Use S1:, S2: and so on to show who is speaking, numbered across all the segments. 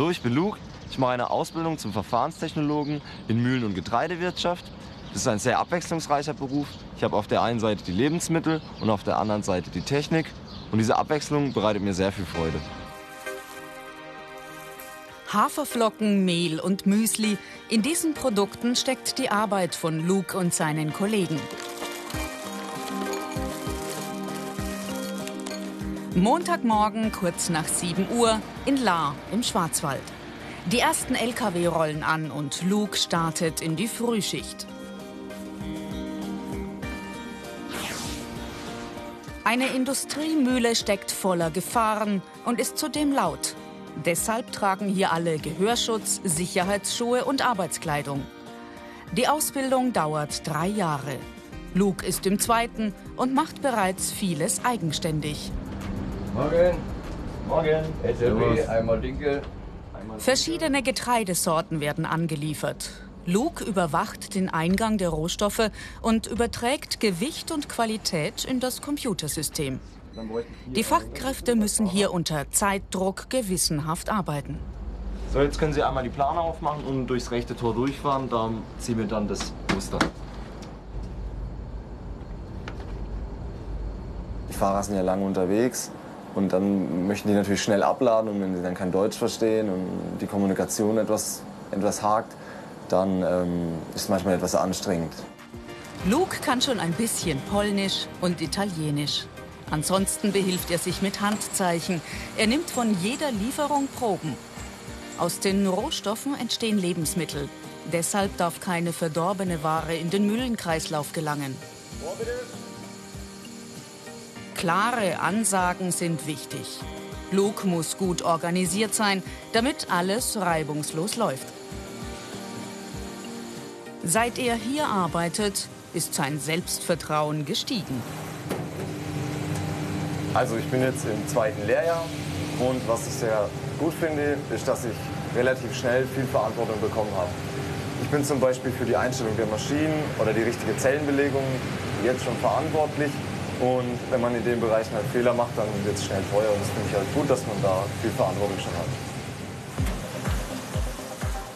S1: Hallo, ich bin Luke. Ich mache eine Ausbildung zum Verfahrenstechnologen in Mühlen- und Getreidewirtschaft. Das ist ein sehr abwechslungsreicher Beruf. Ich habe auf der einen Seite die Lebensmittel und auf der anderen Seite die Technik. Und diese Abwechslung bereitet mir sehr viel Freude.
S2: Haferflocken, Mehl und Müsli. In diesen Produkten steckt die Arbeit von Luke und seinen Kollegen. Montagmorgen kurz nach 7 Uhr in Lahr im Schwarzwald. Die ersten Lkw rollen an und Luke startet in die Frühschicht. Eine Industriemühle steckt voller Gefahren und ist zudem laut. Deshalb tragen hier alle Gehörschutz, Sicherheitsschuhe und Arbeitskleidung. Die Ausbildung dauert drei Jahre. Luke ist im zweiten und macht bereits vieles eigenständig.
S3: Morgen. Morgen. SLB, einmal Dinkel.
S2: Verschiedene Getreidesorten werden angeliefert. Luke überwacht den Eingang der Rohstoffe und überträgt Gewicht und Qualität in das Computersystem. Die Fachkräfte müssen hier unter Zeitdruck gewissenhaft arbeiten.
S1: So, jetzt können Sie einmal die Plane aufmachen und durchs rechte Tor durchfahren. Da ziehen wir dann das Muster. Die Fahrer sind ja lange unterwegs und dann möchten die natürlich schnell abladen und wenn sie dann kein Deutsch verstehen und die Kommunikation etwas, etwas hakt, dann ähm, ist es manchmal etwas anstrengend.
S2: Luke kann schon ein bisschen Polnisch und Italienisch. Ansonsten behilft er sich mit Handzeichen. Er nimmt von jeder Lieferung Proben. Aus den Rohstoffen entstehen Lebensmittel. Deshalb darf keine verdorbene Ware in den Müllenkreislauf gelangen. Klare Ansagen sind wichtig. Luke muss gut organisiert sein, damit alles reibungslos läuft. Seit er hier arbeitet, ist sein Selbstvertrauen gestiegen.
S1: Also ich bin jetzt im zweiten Lehrjahr und was ich sehr gut finde, ist, dass ich relativ schnell viel Verantwortung bekommen habe. Ich bin zum Beispiel für die Einstellung der Maschinen oder die richtige Zellenbelegung jetzt schon verantwortlich. Und wenn man in den Bereichen halt Fehler macht, dann wird es schnell teuer. Und das finde ich halt gut, dass man da viel Verantwortung schon hat.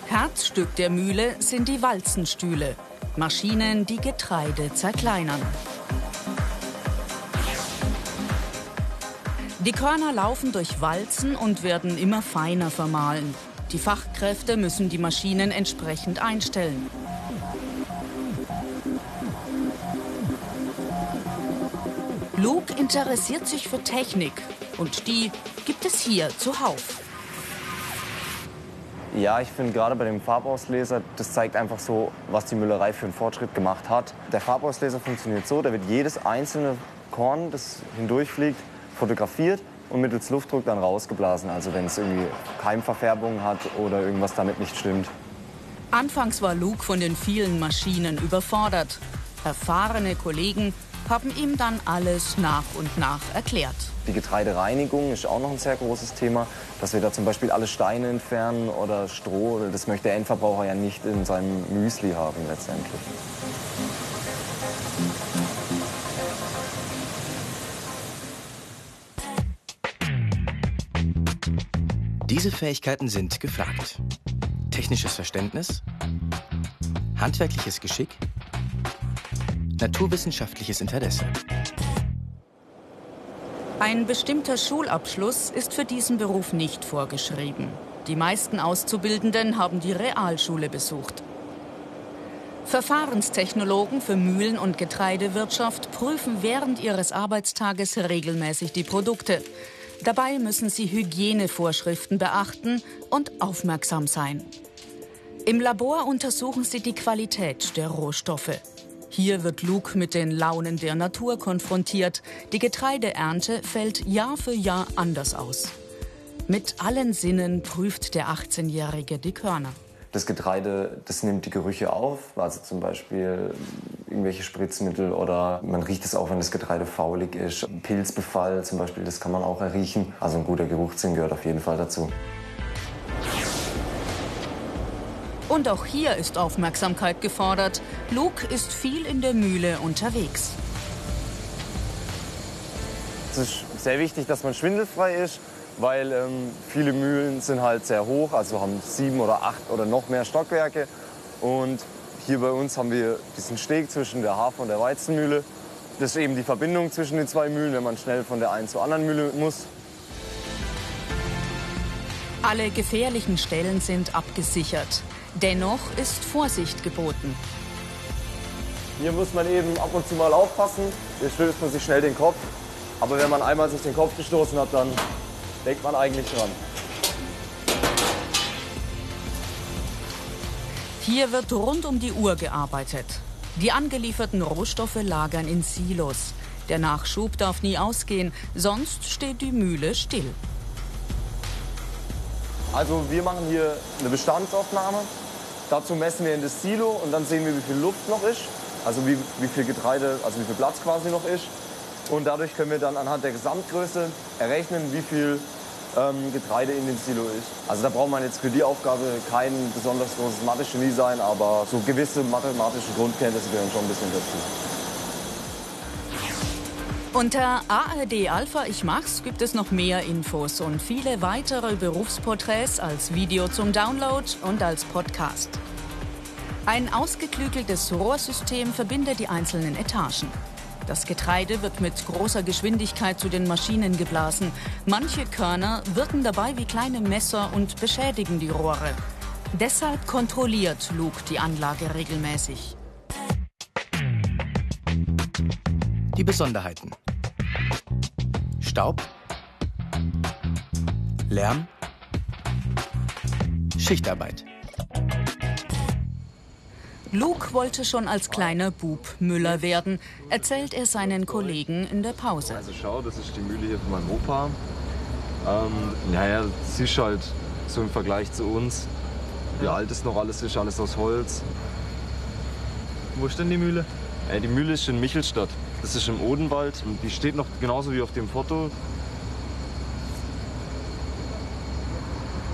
S2: Herzstück der Mühle sind die Walzenstühle. Maschinen, die Getreide zerkleinern. Die Körner laufen durch Walzen und werden immer feiner vermahlen. Die Fachkräfte müssen die Maschinen entsprechend einstellen. Luke interessiert sich für Technik und die gibt es hier zuhauf.
S1: Ja, ich finde gerade bei dem Farbausleser, das zeigt einfach so, was die Müllerei für einen Fortschritt gemacht hat. Der Farbausleser funktioniert so, da wird jedes einzelne Korn, das hindurchfliegt, fotografiert und mittels Luftdruck dann rausgeblasen. Also wenn es irgendwie Keimverfärbung hat oder irgendwas damit nicht stimmt.
S2: Anfangs war Luke von den vielen Maschinen überfordert. Erfahrene Kollegen haben ihm dann alles nach und nach erklärt.
S1: Die Getreidereinigung ist auch noch ein sehr großes Thema, dass wir da zum Beispiel alle Steine entfernen oder Stroh. Das möchte der Endverbraucher ja nicht in seinem Müsli haben letztendlich.
S4: Diese Fähigkeiten sind gefragt. Technisches Verständnis, handwerkliches Geschick, naturwissenschaftliches Interesse.
S2: Ein bestimmter Schulabschluss ist für diesen Beruf nicht vorgeschrieben. Die meisten Auszubildenden haben die Realschule besucht. Verfahrenstechnologen für Mühlen- und Getreidewirtschaft prüfen während ihres Arbeitstages regelmäßig die Produkte. Dabei müssen sie Hygienevorschriften beachten und aufmerksam sein. Im Labor untersuchen sie die Qualität der Rohstoffe. Hier wird Luke mit den Launen der Natur konfrontiert. Die Getreideernte fällt Jahr für Jahr anders aus. Mit allen Sinnen prüft der 18-Jährige die Körner.
S1: Das Getreide, das nimmt die Gerüche auf, also zum Beispiel irgendwelche Spritzmittel oder man riecht es auch, wenn das Getreide faulig ist. Pilzbefall zum Beispiel, das kann man auch erriechen. Also ein guter Geruchssinn gehört auf jeden Fall dazu.
S2: Und auch hier ist Aufmerksamkeit gefordert. Luke ist viel in der Mühle unterwegs.
S1: Es ist sehr wichtig, dass man schwindelfrei ist weil ähm, viele Mühlen sind halt sehr hoch, also haben sieben oder acht oder noch mehr Stockwerke. Und hier bei uns haben wir diesen Steg zwischen der Hafer- und der Weizenmühle. Das ist eben die Verbindung zwischen den zwei Mühlen, wenn man schnell von der einen zur anderen Mühle muss.
S2: Alle gefährlichen Stellen sind abgesichert. Dennoch ist Vorsicht geboten.
S1: Hier muss man eben ab und zu mal aufpassen. Hier stößt man sich schnell den Kopf. Aber wenn man einmal sich den Kopf gestoßen hat, dann denkt man eigentlich dran.
S2: Hier wird rund um die Uhr gearbeitet. Die angelieferten Rohstoffe lagern in Silos. Der Nachschub darf nie ausgehen, sonst steht die Mühle still.
S1: Also wir machen hier eine Bestandsaufnahme. Dazu messen wir in das Silo und dann sehen wir, wie viel Luft noch ist. Also wie, wie viel Getreide, also wie viel Platz quasi noch ist. Und dadurch können wir dann anhand der Gesamtgröße errechnen, wie viel ähm, Getreide in dem Silo ist. Also da braucht man jetzt für die Aufgabe kein besonders großes Mathe-Genie sein, aber so gewisse mathematische Grundkenntnisse gehören schon ein bisschen dazu.
S2: Unter ARD Alpha Ich Mach's gibt es noch mehr Infos und viele weitere Berufsporträts als Video zum Download und als Podcast. Ein ausgeklügeltes Rohrsystem verbindet die einzelnen Etagen. Das Getreide wird mit großer Geschwindigkeit zu den Maschinen geblasen. Manche Körner wirken dabei wie kleine Messer und beschädigen die Rohre. Deshalb kontrolliert Luke die Anlage regelmäßig.
S4: Die Besonderheiten. Staub, Lärm, Schichtarbeit.
S2: Luke wollte schon als kleiner Bub Müller werden, erzählt er seinen Kollegen in der Pause.
S1: Also schau, das ist die Mühle hier von meinem Opa. Ähm, naja, es ist halt so im Vergleich zu uns, wie alt es noch alles ist, alles aus Holz.
S5: Wo ist denn die Mühle?
S1: Äh, die Mühle ist in Michelstadt. Das ist im Odenwald und die steht noch genauso wie auf dem Foto.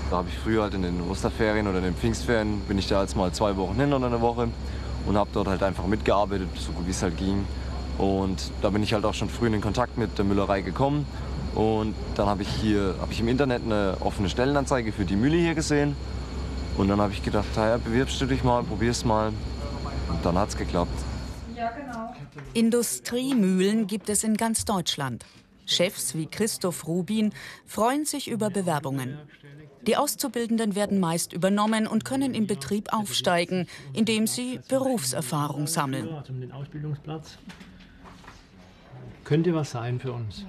S1: Da habe ich früher halt in den Osterferien oder in den Pfingstferien bin ich da jetzt mal zwei Wochen hin oder eine Woche und habe dort halt einfach mitgearbeitet, so gut wie es halt ging. Und da bin ich halt auch schon früh in den Kontakt mit der Müllerei gekommen. Und dann habe ich hier habe ich im Internet eine offene Stellenanzeige für die Mühle hier gesehen. Und dann habe ich gedacht, naja, bewirbst du dich mal, probier's mal. Und dann hat geklappt.
S2: Industriemühlen gibt es in ganz Deutschland. Chefs wie Christoph Rubin freuen sich über Bewerbungen. Die Auszubildenden werden meist übernommen und können im Betrieb aufsteigen, indem sie Berufserfahrung sammeln.
S5: Könnte was sein für uns.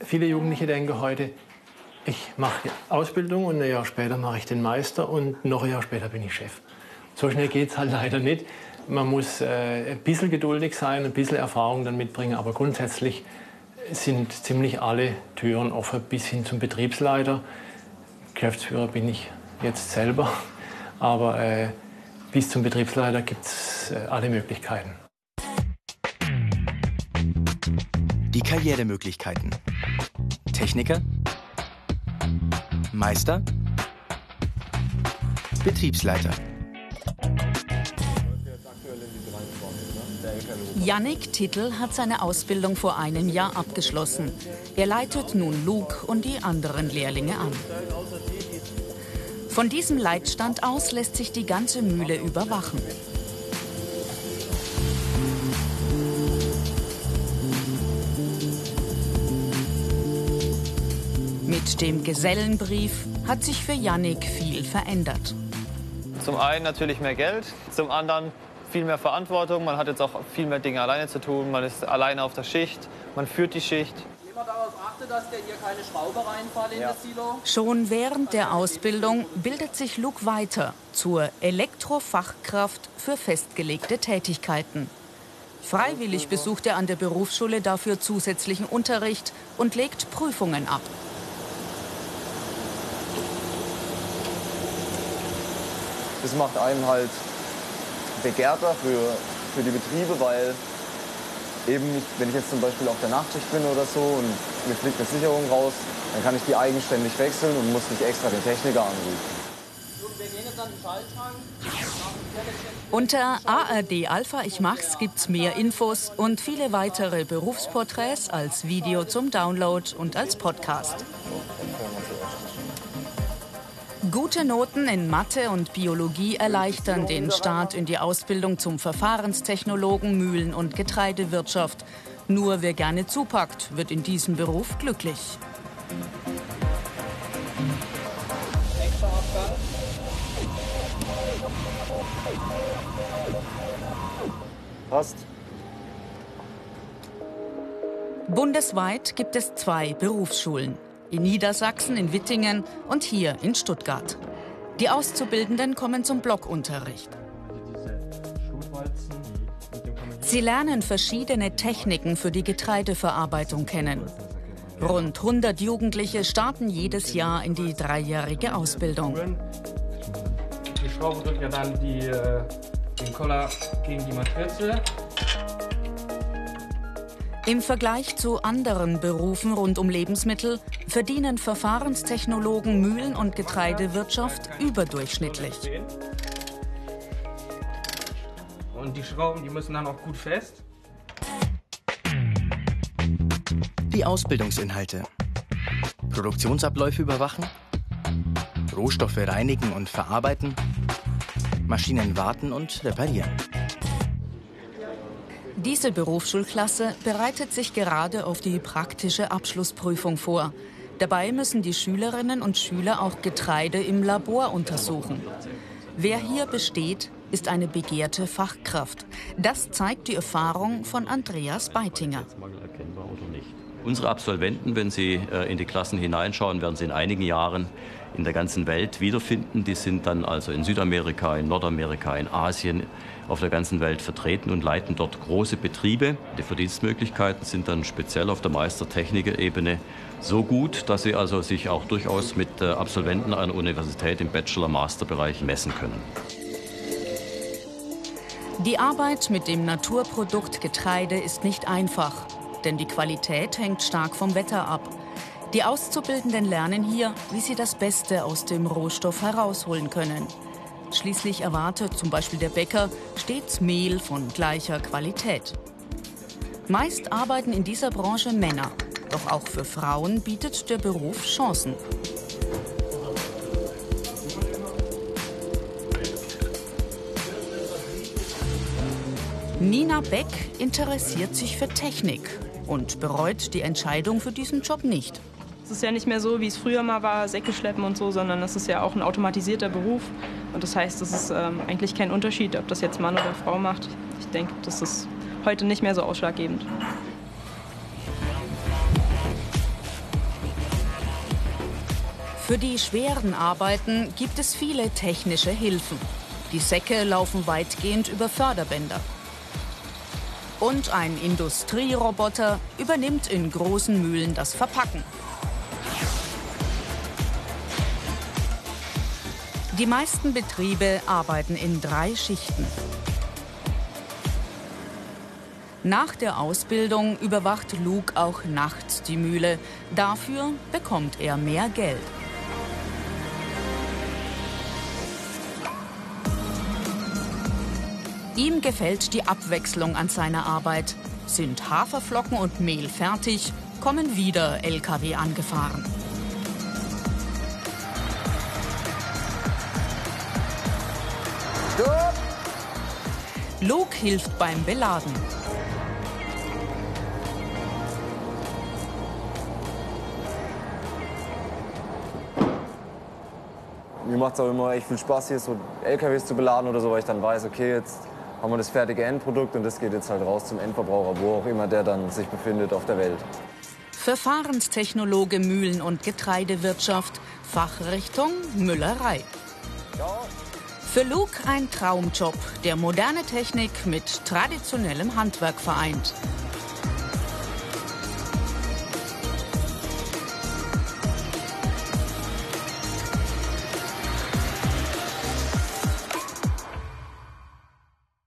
S6: Viele Jugendliche denken heute, ich mache Ausbildung und ein Jahr später mache ich den Meister und noch ein Jahr später bin ich Chef. So schnell geht es halt leider nicht. Man muss äh, ein bisschen geduldig sein, ein bisschen Erfahrung dann mitbringen, aber grundsätzlich sind ziemlich alle Türen offen bis hin zum Betriebsleiter. Geschäftsführer bin ich jetzt selber, aber äh, bis zum Betriebsleiter gibt es äh, alle Möglichkeiten.
S4: Die Karrieremöglichkeiten. Techniker, Meister, Betriebsleiter.
S2: Yannick Tittel hat seine Ausbildung vor einem Jahr abgeschlossen. Er leitet nun Luke und die anderen Lehrlinge an. Von diesem Leitstand aus lässt sich die ganze Mühle überwachen. Mit dem Gesellenbrief hat sich für Yannick viel verändert.
S7: Zum einen natürlich mehr Geld, zum anderen viel mehr Verantwortung. Man hat jetzt auch viel mehr Dinge alleine zu tun. Man ist alleine auf der Schicht, man führt die Schicht.
S8: Immer darauf achte, dass der hier keine Schraube reinfallen in das Silo.
S2: Schon während der Ausbildung bildet sich Luke weiter zur Elektrofachkraft für festgelegte Tätigkeiten. Freiwillig besucht er an der Berufsschule dafür zusätzlichen Unterricht und legt Prüfungen ab.
S1: Das macht einen halt begehrter für, für die Betriebe, weil eben, ich, wenn ich jetzt zum Beispiel auf der Nachtschicht bin oder so und mir fliegt eine Sicherung raus, dann kann ich die eigenständig wechseln und muss nicht extra den Techniker anrufen.
S2: Unter ARD Alpha Ich Mach's gibt's mehr Infos und viele weitere Berufsporträts als Video zum Download und als Podcast. Gute Noten in Mathe und Biologie erleichtern den Start in die Ausbildung zum Verfahrenstechnologen Mühlen- und Getreidewirtschaft. Nur wer gerne zupackt, wird in diesem Beruf glücklich.
S1: Passt.
S2: Bundesweit gibt es zwei Berufsschulen. In Niedersachsen, in Wittingen und hier in Stuttgart. Die Auszubildenden kommen zum Blockunterricht. Sie lernen verschiedene Techniken für die Getreideverarbeitung kennen. Rund 100 Jugendliche starten jedes Jahr in die dreijährige Ausbildung.
S9: Die Schraube drückt ja dann die, äh, den Koller gegen die Matrize.
S2: Im Vergleich zu anderen Berufen rund um Lebensmittel verdienen Verfahrenstechnologen Mühlen- und Getreidewirtschaft überdurchschnittlich.
S9: Und die Schrauben, die müssen dann auch gut fest.
S4: Die Ausbildungsinhalte. Produktionsabläufe überwachen. Rohstoffe reinigen und verarbeiten. Maschinen warten und reparieren.
S2: Diese Berufsschulklasse bereitet sich gerade auf die praktische Abschlussprüfung vor. Dabei müssen die Schülerinnen und Schüler auch Getreide im Labor untersuchen. Wer hier besteht, ist eine begehrte Fachkraft. Das zeigt die Erfahrung von Andreas Beitinger.
S10: Unsere Absolventen, wenn sie äh, in die Klassen hineinschauen, werden sie in einigen Jahren in der ganzen Welt wiederfinden. Die sind dann also in Südamerika, in Nordamerika, in Asien, auf der ganzen Welt vertreten und leiten dort große Betriebe. Die Verdienstmöglichkeiten sind dann speziell auf der Meistertechniker-Ebene so gut, dass sie also sich auch durchaus mit äh, Absolventen einer Universität im Bachelor-Master-Bereich messen können.
S2: Die Arbeit mit dem Naturprodukt Getreide ist nicht einfach, denn die Qualität hängt stark vom Wetter ab. Die Auszubildenden lernen hier, wie sie das Beste aus dem Rohstoff herausholen können. Schließlich erwartet zum Beispiel der Bäcker stets Mehl von gleicher Qualität. Meist arbeiten in dieser Branche Männer, doch auch für Frauen bietet der Beruf Chancen. Nina Beck interessiert sich für Technik und bereut die Entscheidung für diesen Job nicht.
S11: Ist ja nicht mehr so, wie es früher mal war, Säcke schleppen und so, sondern es ist ja auch ein automatisierter Beruf. Und das heißt, es ist ähm, eigentlich kein Unterschied, ob das jetzt Mann oder Frau macht. Ich denke, das ist heute nicht mehr so ausschlaggebend.
S2: Für die schweren Arbeiten gibt es viele technische Hilfen. Die Säcke laufen weitgehend über Förderbänder. Und ein Industrieroboter übernimmt in großen Mühlen das Verpacken. Die meisten Betriebe arbeiten in drei Schichten. Nach der Ausbildung überwacht Luke auch nachts die Mühle. Dafür bekommt er mehr Geld. Ihm gefällt die Abwechslung an seiner Arbeit. Sind Haferflocken und Mehl fertig, kommen wieder Lkw angefahren. Luke hilft beim Beladen.
S1: Mir macht es auch immer echt viel Spaß, hier so LKWs zu beladen oder so, weil ich dann weiß, okay, jetzt haben wir das fertige Endprodukt und das geht jetzt halt raus zum Endverbraucher, wo auch immer der dann sich befindet auf der Welt.
S2: Verfahrenstechnologe Mühlen- und Getreidewirtschaft, Fachrichtung Müllerei. Für Luke ein Traumjob, der moderne Technik mit traditionellem Handwerk vereint.